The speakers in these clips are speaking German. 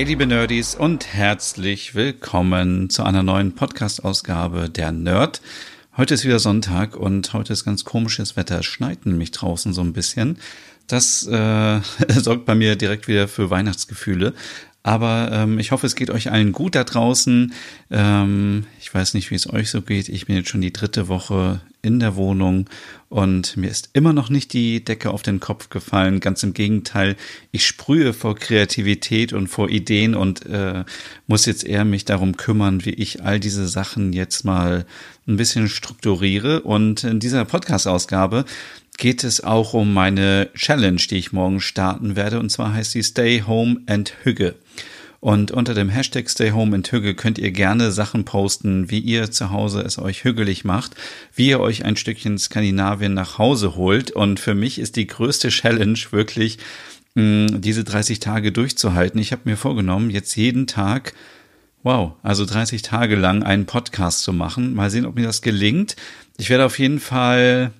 Hey liebe Nerdies und herzlich willkommen zu einer neuen Podcast-Ausgabe der Nerd. Heute ist wieder Sonntag und heute ist ganz komisches Wetter. Es schneit nämlich draußen so ein bisschen. Das äh, sorgt bei mir direkt wieder für Weihnachtsgefühle. Aber ähm, ich hoffe, es geht euch allen gut da draußen. Ähm, ich weiß nicht, wie es euch so geht. Ich bin jetzt schon die dritte Woche in der Wohnung und mir ist immer noch nicht die Decke auf den Kopf gefallen. Ganz im Gegenteil, ich sprühe vor Kreativität und vor Ideen und äh, muss jetzt eher mich darum kümmern, wie ich all diese Sachen jetzt mal ein bisschen strukturiere. Und in dieser Podcast-Ausgabe geht es auch um meine Challenge, die ich morgen starten werde. Und zwar heißt sie Stay Home and Hügge. Und unter dem Hashtag Stay Home and Hügge könnt ihr gerne Sachen posten, wie ihr zu Hause es euch hügelig macht, wie ihr euch ein Stückchen Skandinavien nach Hause holt. Und für mich ist die größte Challenge wirklich, diese 30 Tage durchzuhalten. Ich habe mir vorgenommen, jetzt jeden Tag Wow, also 30 Tage lang einen Podcast zu machen. Mal sehen, ob mir das gelingt. Ich werde auf jeden Fall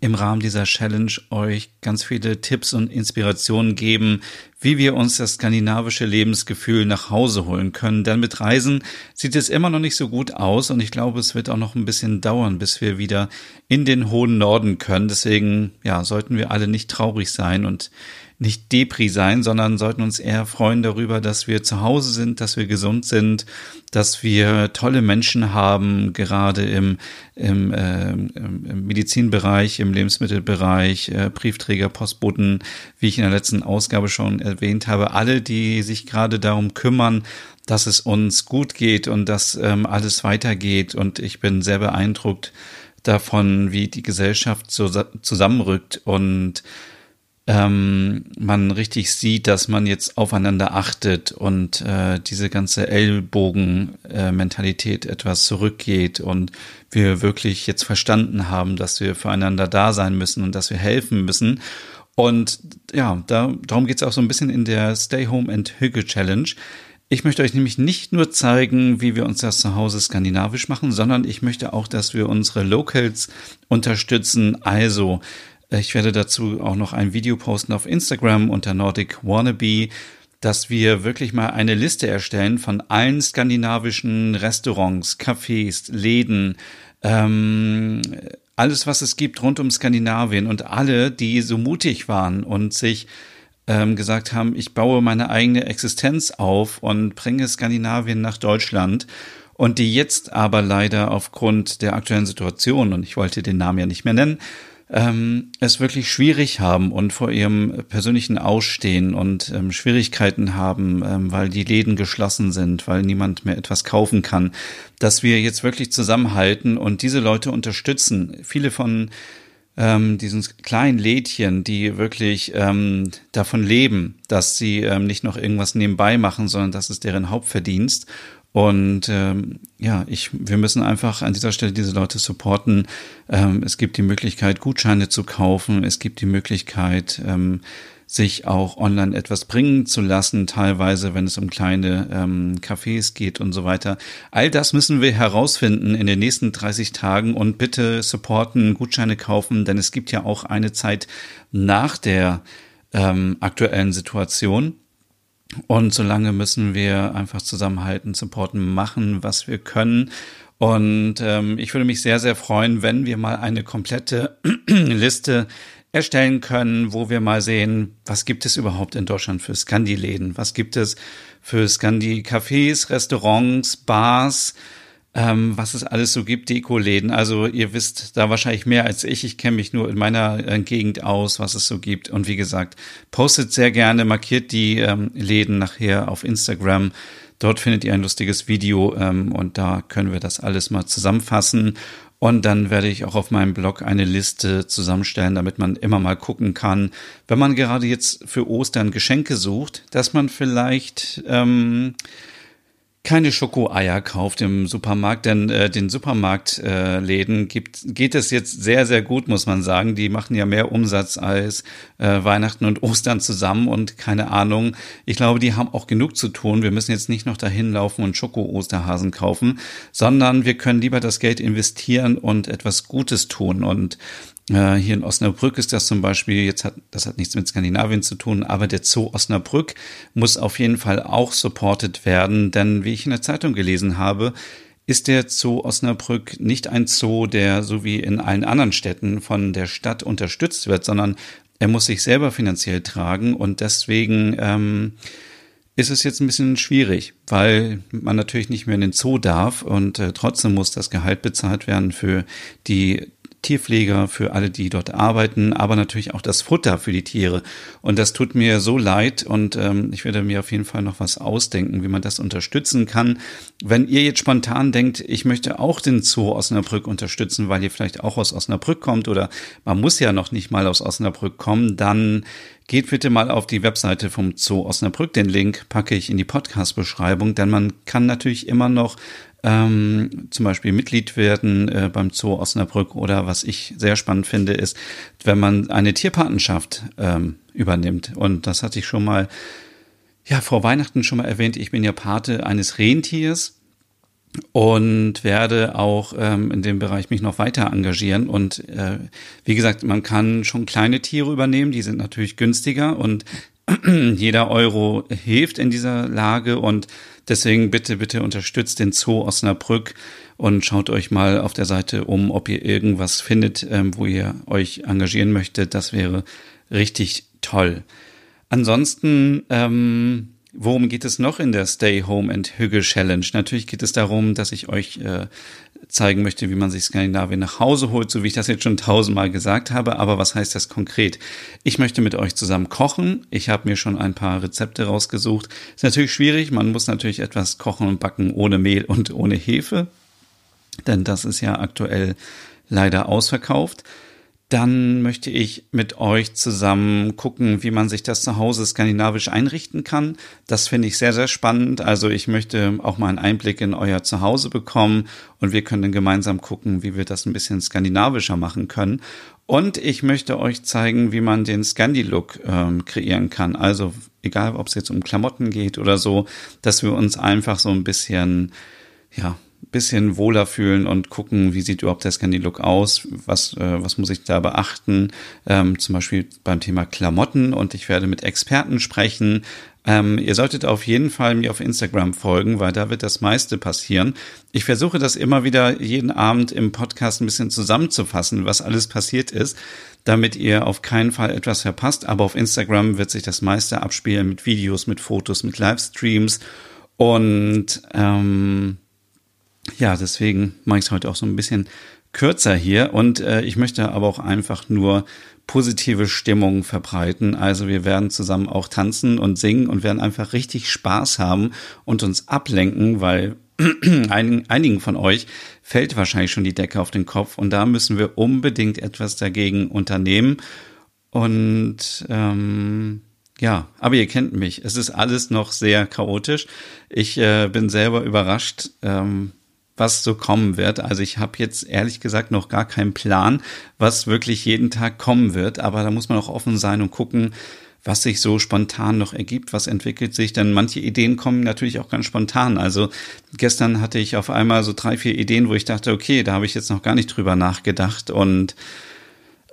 im Rahmen dieser Challenge euch ganz viele Tipps und Inspirationen geben, wie wir uns das skandinavische Lebensgefühl nach Hause holen können. Denn mit Reisen sieht es immer noch nicht so gut aus und ich glaube, es wird auch noch ein bisschen dauern, bis wir wieder in den hohen Norden können. Deswegen, ja, sollten wir alle nicht traurig sein und nicht Depri sein, sondern sollten uns eher freuen darüber, dass wir zu Hause sind, dass wir gesund sind, dass wir tolle Menschen haben, gerade im, im, äh, im Medizinbereich, im Lebensmittelbereich, äh, Briefträger, Postboten, wie ich in der letzten Ausgabe schon erwähnt habe, alle, die sich gerade darum kümmern, dass es uns gut geht und dass ähm, alles weitergeht. Und ich bin sehr beeindruckt davon, wie die Gesellschaft zusammenrückt und ähm, man richtig sieht, dass man jetzt aufeinander achtet und äh, diese ganze Ellbogen-Mentalität etwas zurückgeht und wir wirklich jetzt verstanden haben, dass wir füreinander da sein müssen und dass wir helfen müssen. Und ja, da, darum geht es auch so ein bisschen in der Stay Home and Hüge Challenge. Ich möchte euch nämlich nicht nur zeigen, wie wir uns das zu Hause skandinavisch machen, sondern ich möchte auch, dass wir unsere Locals unterstützen. Also ich werde dazu auch noch ein Video posten auf Instagram unter Nordic Wannabe, dass wir wirklich mal eine Liste erstellen von allen skandinavischen Restaurants, Cafés, Läden, ähm, alles, was es gibt rund um Skandinavien und alle, die so mutig waren und sich ähm, gesagt haben, ich baue meine eigene Existenz auf und bringe Skandinavien nach Deutschland und die jetzt aber leider aufgrund der aktuellen Situation, und ich wollte den Namen ja nicht mehr nennen, ähm, es wirklich schwierig haben und vor ihrem persönlichen Ausstehen und ähm, Schwierigkeiten haben, ähm, weil die Läden geschlossen sind, weil niemand mehr etwas kaufen kann, dass wir jetzt wirklich zusammenhalten und diese Leute unterstützen. Viele von ähm, diesen kleinen Lädchen, die wirklich ähm, davon leben, dass sie ähm, nicht noch irgendwas nebenbei machen, sondern das ist deren Hauptverdienst. Und ähm, ja, ich, wir müssen einfach an dieser Stelle diese Leute supporten. Ähm, es gibt die Möglichkeit, Gutscheine zu kaufen. Es gibt die Möglichkeit, ähm, sich auch online etwas bringen zu lassen, teilweise, wenn es um kleine ähm, Cafés geht und so weiter. All das müssen wir herausfinden in den nächsten 30 Tagen und bitte supporten, Gutscheine kaufen, denn es gibt ja auch eine Zeit nach der ähm, aktuellen Situation. Und solange müssen wir einfach zusammenhalten, supporten, machen, was wir können. Und ähm, ich würde mich sehr, sehr freuen, wenn wir mal eine komplette Liste erstellen können, wo wir mal sehen, was gibt es überhaupt in Deutschland für Scandi-Läden? Was gibt es für Scandi-Cafés, Restaurants, Bars? Ähm, was es alles so gibt, Dekoläden. Also ihr wisst da wahrscheinlich mehr als ich. Ich kenne mich nur in meiner äh, Gegend aus, was es so gibt. Und wie gesagt, postet sehr gerne, markiert die ähm, Läden nachher auf Instagram. Dort findet ihr ein lustiges Video ähm, und da können wir das alles mal zusammenfassen. Und dann werde ich auch auf meinem Blog eine Liste zusammenstellen, damit man immer mal gucken kann, wenn man gerade jetzt für Ostern Geschenke sucht, dass man vielleicht ähm, keine Schokoeier kauft im Supermarkt, denn äh, den Supermarktläden äh, gibt, geht es jetzt sehr, sehr gut, muss man sagen. Die machen ja mehr Umsatz als äh, Weihnachten und Ostern zusammen und keine Ahnung. Ich glaube, die haben auch genug zu tun. Wir müssen jetzt nicht noch dahin laufen und Schoko-Osterhasen kaufen, sondern wir können lieber das Geld investieren und etwas Gutes tun. Und äh, hier in Osnabrück ist das zum Beispiel, jetzt hat, das hat nichts mit Skandinavien zu tun, aber der Zoo Osnabrück muss auf jeden Fall auch supported werden, denn wie ich in der Zeitung gelesen habe, ist der Zoo Osnabrück nicht ein Zoo, der so wie in allen anderen Städten von der Stadt unterstützt wird, sondern er muss sich selber finanziell tragen und deswegen ähm, ist es jetzt ein bisschen schwierig, weil man natürlich nicht mehr in den Zoo darf und äh, trotzdem muss das Gehalt bezahlt werden für die Tierpfleger, für alle, die dort arbeiten, aber natürlich auch das Futter für die Tiere. Und das tut mir so leid und ähm, ich werde mir auf jeden Fall noch was ausdenken, wie man das unterstützen kann. Wenn ihr jetzt spontan denkt, ich möchte auch den Zoo Osnabrück unterstützen, weil ihr vielleicht auch aus Osnabrück kommt oder man muss ja noch nicht mal aus Osnabrück kommen, dann Geht bitte mal auf die Webseite vom Zoo Osnabrück. Den Link packe ich in die Podcast-Beschreibung, denn man kann natürlich immer noch ähm, zum Beispiel Mitglied werden äh, beim Zoo Osnabrück oder was ich sehr spannend finde, ist, wenn man eine Tierpatenschaft ähm, übernimmt. Und das hatte ich schon mal, ja, vor Weihnachten schon mal erwähnt. Ich bin ja Pate eines Rentiers und werde auch ähm, in dem Bereich mich noch weiter engagieren. Und äh, wie gesagt, man kann schon kleine Tiere übernehmen, die sind natürlich günstiger und jeder Euro hilft in dieser Lage und deswegen bitte, bitte unterstützt den Zoo Osnabrück und schaut euch mal auf der Seite um, ob ihr irgendwas findet, ähm, wo ihr euch engagieren möchtet. Das wäre richtig toll. Ansonsten ähm, Worum geht es noch in der Stay Home and Hügge Challenge? Natürlich geht es darum, dass ich euch äh, zeigen möchte, wie man sich Skandinavien nach Hause holt, so wie ich das jetzt schon tausendmal gesagt habe. Aber was heißt das konkret? Ich möchte mit euch zusammen kochen. Ich habe mir schon ein paar Rezepte rausgesucht. Ist natürlich schwierig. Man muss natürlich etwas kochen und backen ohne Mehl und ohne Hefe. Denn das ist ja aktuell leider ausverkauft. Dann möchte ich mit euch zusammen gucken, wie man sich das zu Hause skandinavisch einrichten kann. Das finde ich sehr, sehr spannend. Also ich möchte auch mal einen Einblick in euer Zuhause bekommen und wir können gemeinsam gucken, wie wir das ein bisschen skandinavischer machen können. Und ich möchte euch zeigen, wie man den Scandi-Look ähm, kreieren kann. Also egal, ob es jetzt um Klamotten geht oder so, dass wir uns einfach so ein bisschen, ja, bisschen wohler fühlen und gucken, wie sieht überhaupt der Scandi-Look aus, was, äh, was muss ich da beachten, ähm, zum Beispiel beim Thema Klamotten und ich werde mit Experten sprechen. Ähm, ihr solltet auf jeden Fall mir auf Instagram folgen, weil da wird das meiste passieren. Ich versuche das immer wieder jeden Abend im Podcast ein bisschen zusammenzufassen, was alles passiert ist, damit ihr auf keinen Fall etwas verpasst. Aber auf Instagram wird sich das meiste abspielen mit Videos, mit Fotos, mit Livestreams und ähm, ja, deswegen mache ich es heute auch so ein bisschen kürzer hier und äh, ich möchte aber auch einfach nur positive Stimmung verbreiten. Also wir werden zusammen auch tanzen und singen und werden einfach richtig Spaß haben und uns ablenken, weil einigen von euch fällt wahrscheinlich schon die Decke auf den Kopf und da müssen wir unbedingt etwas dagegen unternehmen. Und ähm, ja, aber ihr kennt mich. Es ist alles noch sehr chaotisch. Ich äh, bin selber überrascht, ähm, was so kommen wird. Also ich habe jetzt ehrlich gesagt noch gar keinen Plan, was wirklich jeden Tag kommen wird. Aber da muss man auch offen sein und gucken, was sich so spontan noch ergibt, was entwickelt sich. Denn manche Ideen kommen natürlich auch ganz spontan. Also gestern hatte ich auf einmal so drei, vier Ideen, wo ich dachte, okay, da habe ich jetzt noch gar nicht drüber nachgedacht. Und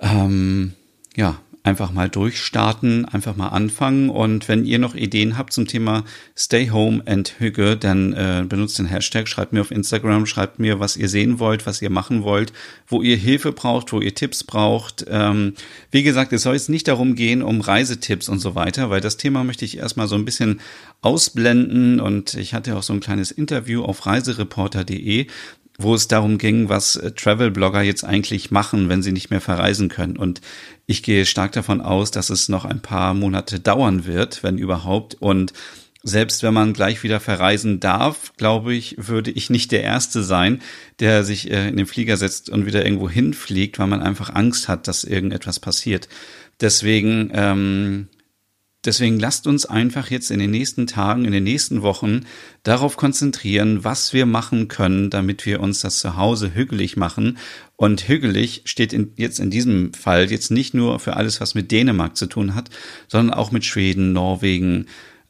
ähm, ja, einfach mal durchstarten, einfach mal anfangen. Und wenn ihr noch Ideen habt zum Thema Stay Home and Hüge, dann äh, benutzt den Hashtag, schreibt mir auf Instagram, schreibt mir, was ihr sehen wollt, was ihr machen wollt, wo ihr Hilfe braucht, wo ihr Tipps braucht. Ähm, wie gesagt, es soll jetzt nicht darum gehen, um Reisetipps und so weiter, weil das Thema möchte ich erstmal so ein bisschen ausblenden. Und ich hatte auch so ein kleines Interview auf reisereporter.de wo es darum ging, was äh, Travel-Blogger jetzt eigentlich machen, wenn sie nicht mehr verreisen können. Und ich gehe stark davon aus, dass es noch ein paar Monate dauern wird, wenn überhaupt. Und selbst wenn man gleich wieder verreisen darf, glaube ich, würde ich nicht der Erste sein, der sich äh, in den Flieger setzt und wieder irgendwo hinfliegt, weil man einfach Angst hat, dass irgendetwas passiert. Deswegen ähm, Deswegen lasst uns einfach jetzt in den nächsten Tagen, in den nächsten Wochen darauf konzentrieren, was wir machen können, damit wir uns das zu Hause hügelig machen. Und hügelig steht in, jetzt in diesem Fall jetzt nicht nur für alles, was mit Dänemark zu tun hat, sondern auch mit Schweden, Norwegen,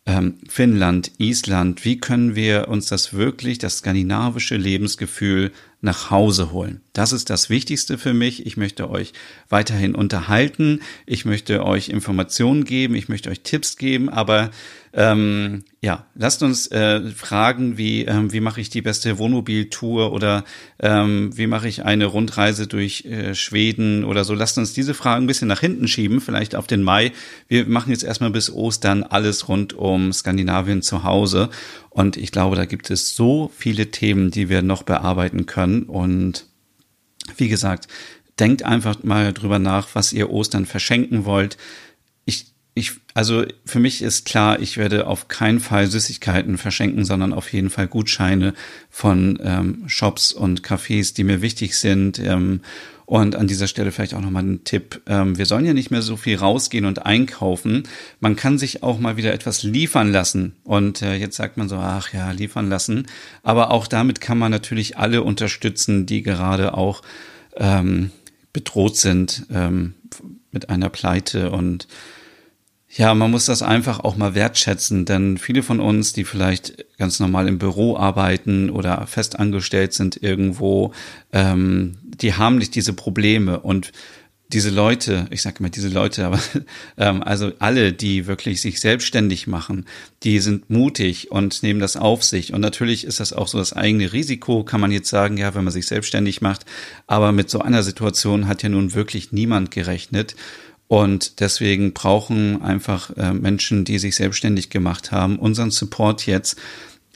ähm, Finnland, Island. Wie können wir uns das wirklich, das skandinavische Lebensgefühl nach Hause holen. Das ist das Wichtigste für mich. Ich möchte euch weiterhin unterhalten. Ich möchte euch Informationen geben. Ich möchte euch Tipps geben. Aber ähm, ja, lasst uns äh, fragen, wie, ähm, wie mache ich die beste Wohnmobiltour oder ähm, wie mache ich eine Rundreise durch äh, Schweden oder so. Lasst uns diese Fragen ein bisschen nach hinten schieben, vielleicht auf den Mai. Wir machen jetzt erstmal bis Ostern alles rund um Skandinavien zu Hause. Und ich glaube, da gibt es so viele Themen, die wir noch bearbeiten können. Und wie gesagt, denkt einfach mal drüber nach, was ihr Ostern verschenken wollt. Ich, also für mich ist klar, ich werde auf keinen Fall Süßigkeiten verschenken, sondern auf jeden Fall Gutscheine von ähm, Shops und Cafés, die mir wichtig sind. Ähm, und an dieser Stelle vielleicht auch nochmal ein Tipp. Ähm, wir sollen ja nicht mehr so viel rausgehen und einkaufen. Man kann sich auch mal wieder etwas liefern lassen. Und äh, jetzt sagt man so, ach ja, liefern lassen. Aber auch damit kann man natürlich alle unterstützen, die gerade auch ähm, bedroht sind ähm, mit einer Pleite und ja, man muss das einfach auch mal wertschätzen, denn viele von uns, die vielleicht ganz normal im Büro arbeiten oder festangestellt sind irgendwo, ähm, die haben nicht diese Probleme und diese Leute, ich sage immer diese Leute, aber ähm, also alle, die wirklich sich selbstständig machen, die sind mutig und nehmen das auf sich. Und natürlich ist das auch so das eigene Risiko, kann man jetzt sagen, ja, wenn man sich selbstständig macht. Aber mit so einer Situation hat ja nun wirklich niemand gerechnet. Und deswegen brauchen einfach äh, Menschen, die sich selbstständig gemacht haben, unseren Support jetzt.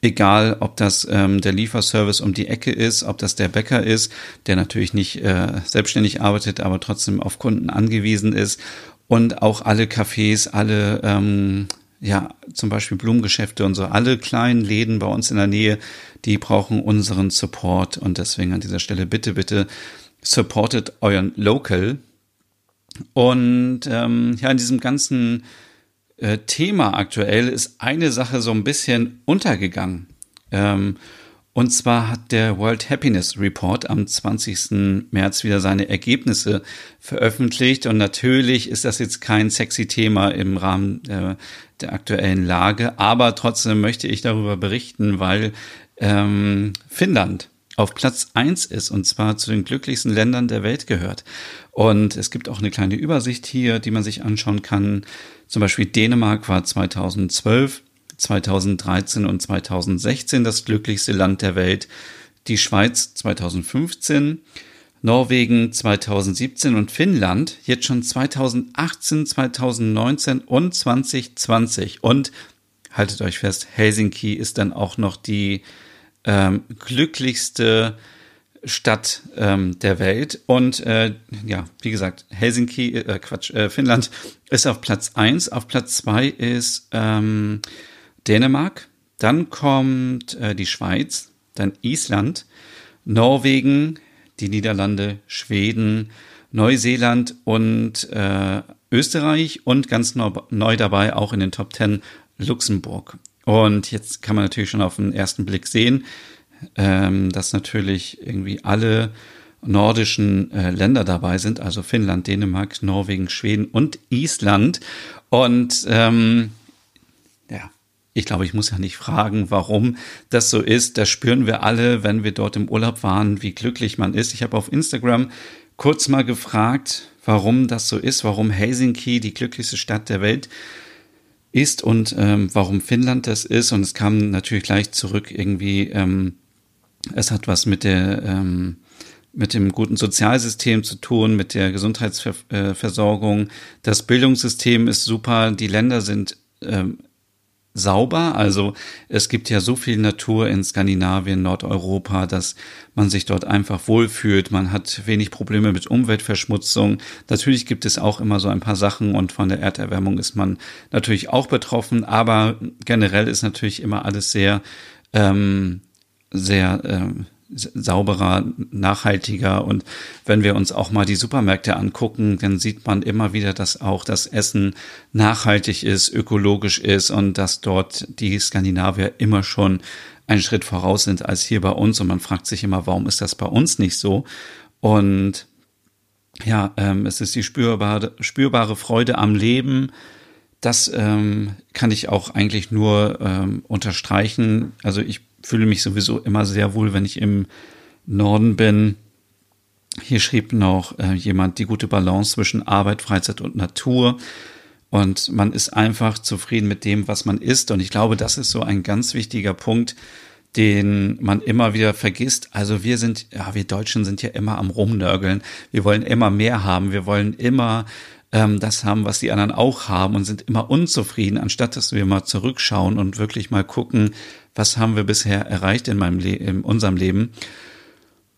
Egal, ob das ähm, der Lieferservice um die Ecke ist, ob das der Bäcker ist, der natürlich nicht äh, selbstständig arbeitet, aber trotzdem auf Kunden angewiesen ist. Und auch alle Cafés, alle, ähm, ja, zum Beispiel Blumengeschäfte und so, alle kleinen Läden bei uns in der Nähe, die brauchen unseren Support. Und deswegen an dieser Stelle bitte, bitte supportet euren Local, und ähm, ja, in diesem ganzen äh, Thema aktuell ist eine Sache so ein bisschen untergegangen. Ähm, und zwar hat der World Happiness Report am 20. März wieder seine Ergebnisse veröffentlicht. Und natürlich ist das jetzt kein sexy Thema im Rahmen der, der aktuellen Lage. Aber trotzdem möchte ich darüber berichten, weil ähm, Finnland auf Platz eins ist und zwar zu den glücklichsten Ländern der Welt gehört. Und es gibt auch eine kleine Übersicht hier, die man sich anschauen kann. Zum Beispiel Dänemark war 2012, 2013 und 2016 das glücklichste Land der Welt. Die Schweiz 2015, Norwegen 2017 und Finnland jetzt schon 2018, 2019 und 2020. Und haltet euch fest, Helsinki ist dann auch noch die ähm, glücklichste Stadt ähm, der Welt. Und äh, ja, wie gesagt, Helsinki, äh, Quatsch, äh, Finnland ist auf Platz eins. Auf Platz zwei ist ähm, Dänemark. Dann kommt äh, die Schweiz, dann Island, Norwegen, die Niederlande, Schweden, Neuseeland und äh, Österreich und ganz neu, dabei auch in den Top Ten Luxemburg. Und jetzt kann man natürlich schon auf den ersten Blick sehen, ähm, dass natürlich irgendwie alle nordischen äh, Länder dabei sind, also Finnland, Dänemark, Norwegen, Schweden und Island. Und ähm, ja, ich glaube, ich muss ja nicht fragen, warum das so ist. Das spüren wir alle, wenn wir dort im Urlaub waren, wie glücklich man ist. Ich habe auf Instagram kurz mal gefragt, warum das so ist, warum Helsinki die glücklichste Stadt der Welt ist und ähm, warum Finnland das ist. Und es kam natürlich gleich zurück irgendwie, ähm, es hat was mit der ähm, mit dem guten Sozialsystem zu tun, mit der Gesundheitsversorgung. Das Bildungssystem ist super. Die Länder sind ähm, sauber. Also es gibt ja so viel Natur in Skandinavien, Nordeuropa, dass man sich dort einfach wohlfühlt. Man hat wenig Probleme mit Umweltverschmutzung. Natürlich gibt es auch immer so ein paar Sachen und von der Erderwärmung ist man natürlich auch betroffen. Aber generell ist natürlich immer alles sehr, ähm, sehr ähm, sauberer, nachhaltiger. Und wenn wir uns auch mal die Supermärkte angucken, dann sieht man immer wieder, dass auch das Essen nachhaltig ist, ökologisch ist und dass dort die Skandinavier immer schon einen Schritt voraus sind als hier bei uns. Und man fragt sich immer, warum ist das bei uns nicht so? Und ja, ähm, es ist die spürbare, spürbare Freude am Leben. Das ähm, kann ich auch eigentlich nur ähm, unterstreichen. Also ich fühle mich sowieso immer sehr wohl, wenn ich im Norden bin. Hier schrieb noch äh, jemand die gute Balance zwischen Arbeit, Freizeit und Natur. Und man ist einfach zufrieden mit dem, was man ist. Und ich glaube, das ist so ein ganz wichtiger Punkt, den man immer wieder vergisst. Also wir sind, ja, wir Deutschen sind ja immer am Rumnörgeln. Wir wollen immer mehr haben. Wir wollen immer ähm, das haben, was die anderen auch haben und sind immer unzufrieden, anstatt dass wir mal zurückschauen und wirklich mal gucken, was haben wir bisher erreicht in meinem Le in unserem Leben.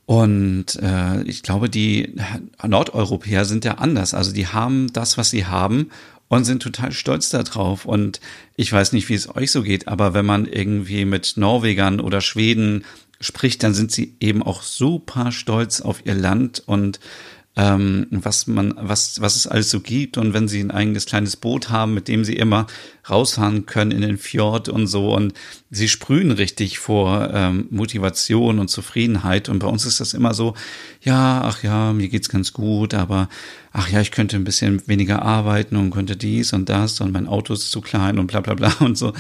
Und äh, ich glaube, die Nordeuropäer sind ja anders. Also die haben das, was sie haben und sind total stolz darauf. Und ich weiß nicht, wie es euch so geht, aber wenn man irgendwie mit Norwegern oder Schweden spricht, dann sind sie eben auch super stolz auf ihr Land und ähm, was man, was, was es alles so gibt. Und wenn sie ein eigenes kleines Boot haben, mit dem sie immer rausfahren können in den Fjord und so. Und sie sprühen richtig vor ähm, Motivation und Zufriedenheit. Und bei uns ist das immer so, ja, ach ja, mir geht's ganz gut, aber ach ja, ich könnte ein bisschen weniger arbeiten und könnte dies und das und mein Auto ist zu klein und bla bla bla und so.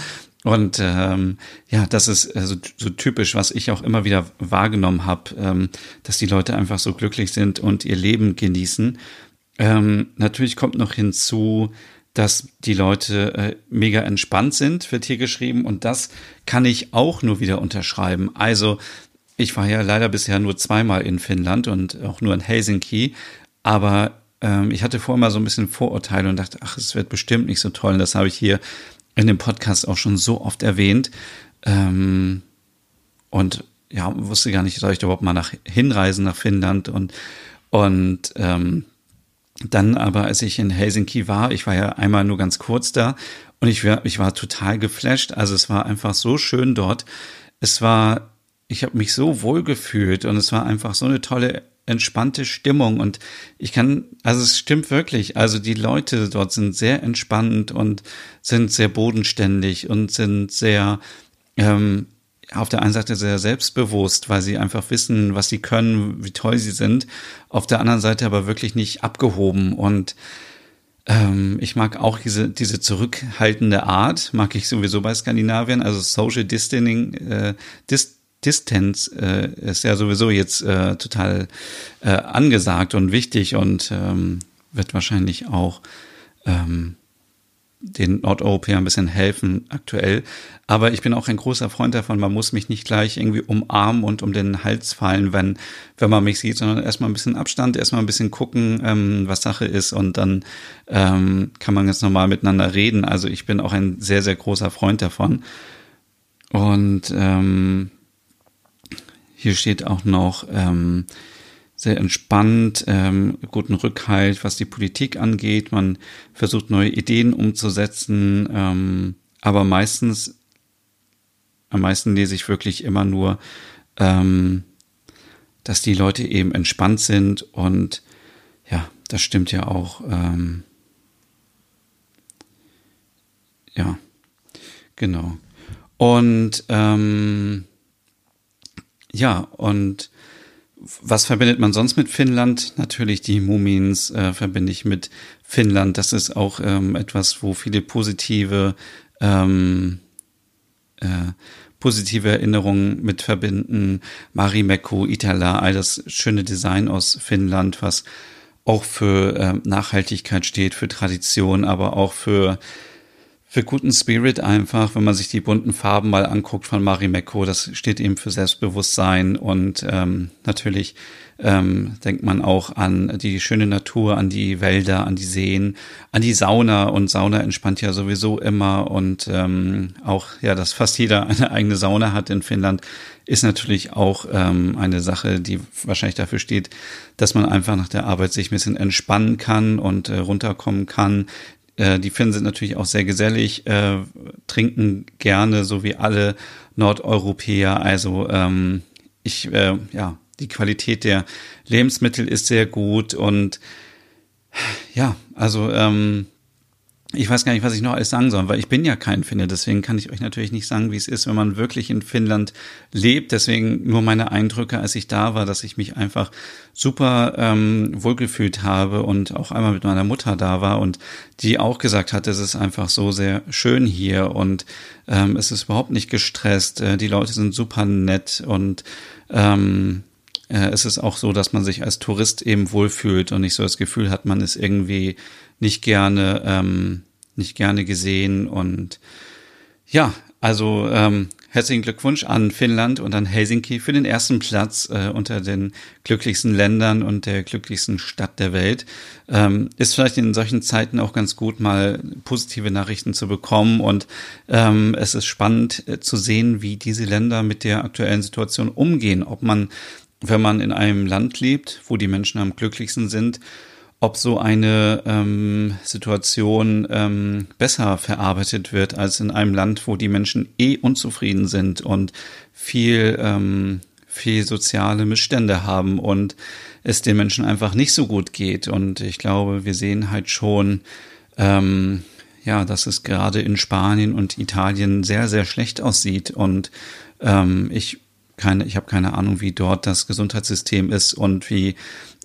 Und ähm, ja, das ist also so typisch, was ich auch immer wieder wahrgenommen habe, ähm, dass die Leute einfach so glücklich sind und ihr Leben genießen. Ähm, natürlich kommt noch hinzu, dass die Leute äh, mega entspannt sind, wird hier geschrieben. Und das kann ich auch nur wieder unterschreiben. Also ich war ja leider bisher nur zweimal in Finnland und auch nur in Helsinki. Aber ähm, ich hatte vorher mal so ein bisschen Vorurteile und dachte, ach, es wird bestimmt nicht so toll. Und das habe ich hier in dem Podcast auch schon so oft erwähnt. Ähm, und ja, wusste gar nicht, soll ich überhaupt mal nach hinreisen nach Finnland und und ähm, dann aber, als ich in Helsinki war, ich war ja einmal nur ganz kurz da und ich war, ich war total geflasht. Also es war einfach so schön dort. Es war, ich habe mich so wohl gefühlt und es war einfach so eine tolle entspannte Stimmung. Und ich kann, also es stimmt wirklich, also die Leute dort sind sehr entspannt und sind sehr bodenständig und sind sehr ähm, auf der einen Seite sehr selbstbewusst, weil sie einfach wissen, was sie können, wie toll sie sind, auf der anderen Seite aber wirklich nicht abgehoben. Und ähm, ich mag auch diese, diese zurückhaltende Art, mag ich sowieso bei Skandinavien, also Social Distancing, äh, Dis Distance äh, ist ja sowieso jetzt äh, total äh, angesagt und wichtig und ähm, wird wahrscheinlich auch ähm, den Nordeuropäern ein bisschen helfen aktuell. Aber ich bin auch ein großer Freund davon, man muss mich nicht gleich irgendwie umarmen und um den Hals fallen, wenn, wenn man mich sieht, sondern erstmal ein bisschen Abstand, erstmal ein bisschen gucken, ähm, was Sache ist und dann ähm, kann man ganz normal miteinander reden. Also ich bin auch ein sehr, sehr großer Freund davon. Und ähm, hier steht auch noch ähm, sehr entspannt, ähm, guten Rückhalt, was die Politik angeht. Man versucht neue Ideen umzusetzen, ähm, aber meistens, am meisten lese ich wirklich immer nur, ähm, dass die Leute eben entspannt sind und ja, das stimmt ja auch. Ähm, ja, genau. Und ähm, ja, und was verbindet man sonst mit Finnland? Natürlich die Mumins äh, verbinde ich mit Finnland. Das ist auch ähm, etwas, wo viele positive ähm, äh, positive Erinnerungen mit verbinden. Marimekko, Itala, all das schöne Design aus Finnland, was auch für äh, Nachhaltigkeit steht, für Tradition, aber auch für für guten Spirit einfach, wenn man sich die bunten Farben mal anguckt von Marimekko, das steht eben für Selbstbewusstsein und ähm, natürlich ähm, denkt man auch an die schöne Natur, an die Wälder, an die Seen, an die Sauna und Sauna entspannt ja sowieso immer und ähm, auch ja, dass fast jeder eine eigene Sauna hat in Finnland, ist natürlich auch ähm, eine Sache, die wahrscheinlich dafür steht, dass man einfach nach der Arbeit sich ein bisschen entspannen kann und äh, runterkommen kann, äh, die Finnen sind natürlich auch sehr gesellig, äh, trinken gerne, so wie alle Nordeuropäer. Also ähm, ich, äh, ja, die Qualität der Lebensmittel ist sehr gut und ja, also ähm, ich weiß gar nicht, was ich noch alles sagen soll, weil ich bin ja kein Finne, deswegen kann ich euch natürlich nicht sagen, wie es ist, wenn man wirklich in Finnland lebt. Deswegen nur meine Eindrücke, als ich da war, dass ich mich einfach super ähm, wohlgefühlt habe und auch einmal mit meiner Mutter da war und die auch gesagt hat, es ist einfach so sehr schön hier und ähm, es ist überhaupt nicht gestresst. Äh, die Leute sind super nett und ähm, äh, es ist auch so, dass man sich als Tourist eben wohlfühlt und nicht so das Gefühl hat, man ist irgendwie nicht gerne, ähm, nicht gerne gesehen. Und ja, also ähm, herzlichen Glückwunsch an Finnland und an Helsinki für den ersten Platz äh, unter den glücklichsten Ländern und der glücklichsten Stadt der Welt. Ähm, ist vielleicht in solchen Zeiten auch ganz gut, mal positive Nachrichten zu bekommen. Und ähm, es ist spannend äh, zu sehen, wie diese Länder mit der aktuellen Situation umgehen. Ob man, wenn man in einem Land lebt, wo die Menschen am glücklichsten sind, ob so eine ähm, Situation ähm, besser verarbeitet wird als in einem Land, wo die Menschen eh unzufrieden sind und viel, ähm, viel soziale Missstände haben und es den Menschen einfach nicht so gut geht. Und ich glaube, wir sehen halt schon, ähm, ja, dass es gerade in Spanien und Italien sehr, sehr schlecht aussieht. Und ähm, ich keine, ich habe keine Ahnung, wie dort das Gesundheitssystem ist und wie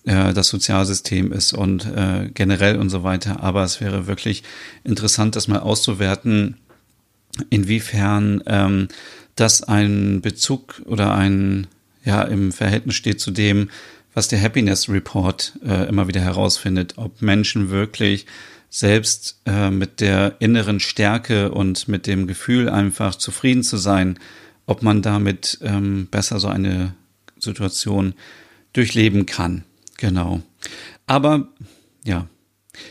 äh, das Sozialsystem ist und äh, generell und so weiter. Aber es wäre wirklich interessant, das mal auszuwerten, inwiefern ähm, das ein Bezug oder ein, ja, im Verhältnis steht zu dem, was der Happiness Report äh, immer wieder herausfindet, ob Menschen wirklich selbst äh, mit der inneren Stärke und mit dem Gefühl einfach zufrieden zu sein, ob man damit ähm, besser so eine Situation durchleben kann. Genau. Aber ja,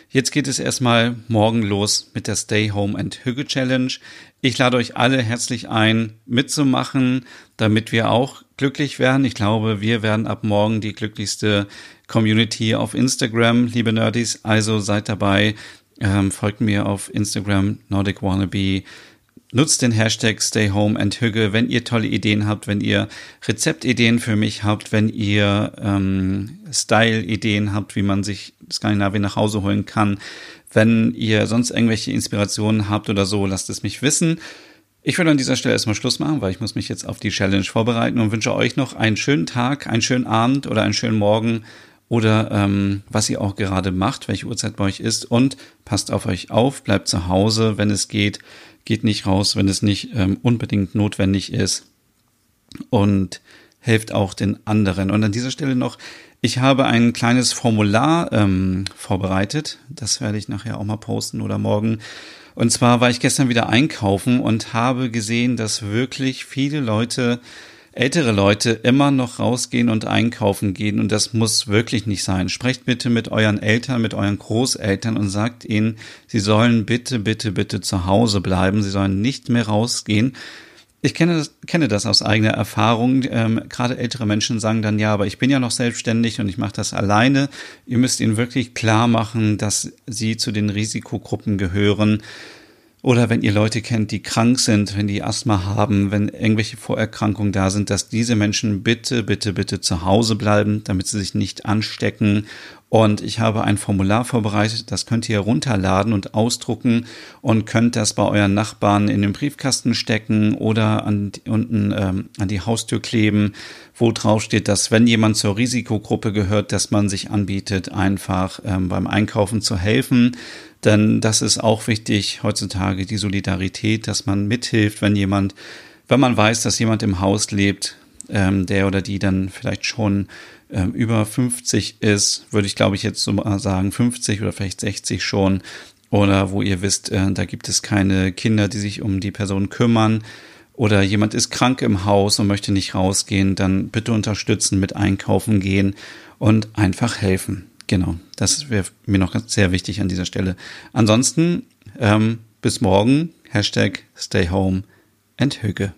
jetzt geht es erstmal morgen los mit der Stay Home and Hüge Challenge. Ich lade euch alle herzlich ein, mitzumachen, damit wir auch glücklich werden. Ich glaube, wir werden ab morgen die glücklichste Community auf Instagram, liebe Nerdies. Also seid dabei, ähm, folgt mir auf Instagram, Nordic Wannabe Nutzt den Hashtag Stay Home and Hüge, wenn ihr tolle Ideen habt, wenn ihr Rezeptideen für mich habt, wenn ihr ähm, Style-Ideen habt, wie man sich Skandinavien nach Hause holen kann. Wenn ihr sonst irgendwelche Inspirationen habt oder so, lasst es mich wissen. Ich würde an dieser Stelle erstmal Schluss machen, weil ich muss mich jetzt auf die Challenge vorbereiten und wünsche euch noch einen schönen Tag, einen schönen Abend oder einen schönen Morgen oder ähm, was ihr auch gerade macht, welche Uhrzeit bei euch ist und passt auf euch auf, bleibt zu Hause, wenn es geht geht nicht raus, wenn es nicht ähm, unbedingt notwendig ist und hilft auch den anderen. Und an dieser Stelle noch, ich habe ein kleines Formular ähm, vorbereitet, das werde ich nachher auch mal posten oder morgen. Und zwar war ich gestern wieder einkaufen und habe gesehen, dass wirklich viele Leute ältere Leute immer noch rausgehen und einkaufen gehen und das muss wirklich nicht sein. Sprecht bitte mit euren Eltern, mit euren Großeltern und sagt ihnen, sie sollen bitte, bitte, bitte zu Hause bleiben, sie sollen nicht mehr rausgehen. Ich kenne das, kenne das aus eigener Erfahrung. Ähm, gerade ältere Menschen sagen dann, ja, aber ich bin ja noch selbstständig und ich mache das alleine. Ihr müsst ihnen wirklich klar machen, dass sie zu den Risikogruppen gehören oder wenn ihr Leute kennt, die krank sind, wenn die Asthma haben, wenn irgendwelche Vorerkrankungen da sind, dass diese Menschen bitte, bitte, bitte zu Hause bleiben, damit sie sich nicht anstecken. Und ich habe ein Formular vorbereitet, das könnt ihr runterladen und ausdrucken und könnt das bei euren Nachbarn in den Briefkasten stecken oder an, unten ähm, an die Haustür kleben, wo drauf steht, dass wenn jemand zur Risikogruppe gehört, dass man sich anbietet, einfach ähm, beim Einkaufen zu helfen. Denn das ist auch wichtig heutzutage, die Solidarität, dass man mithilft, wenn jemand, wenn man weiß, dass jemand im Haus lebt, ähm, der oder die dann vielleicht schon ähm, über 50 ist, würde ich glaube ich jetzt so mal sagen, 50 oder vielleicht 60 schon, oder wo ihr wisst, äh, da gibt es keine Kinder, die sich um die Person kümmern, oder jemand ist krank im Haus und möchte nicht rausgehen, dann bitte unterstützen, mit einkaufen gehen und einfach helfen. Genau, das wäre mir noch sehr wichtig an dieser Stelle. Ansonsten ähm, bis morgen. Hashtag Stay Home and Hüge.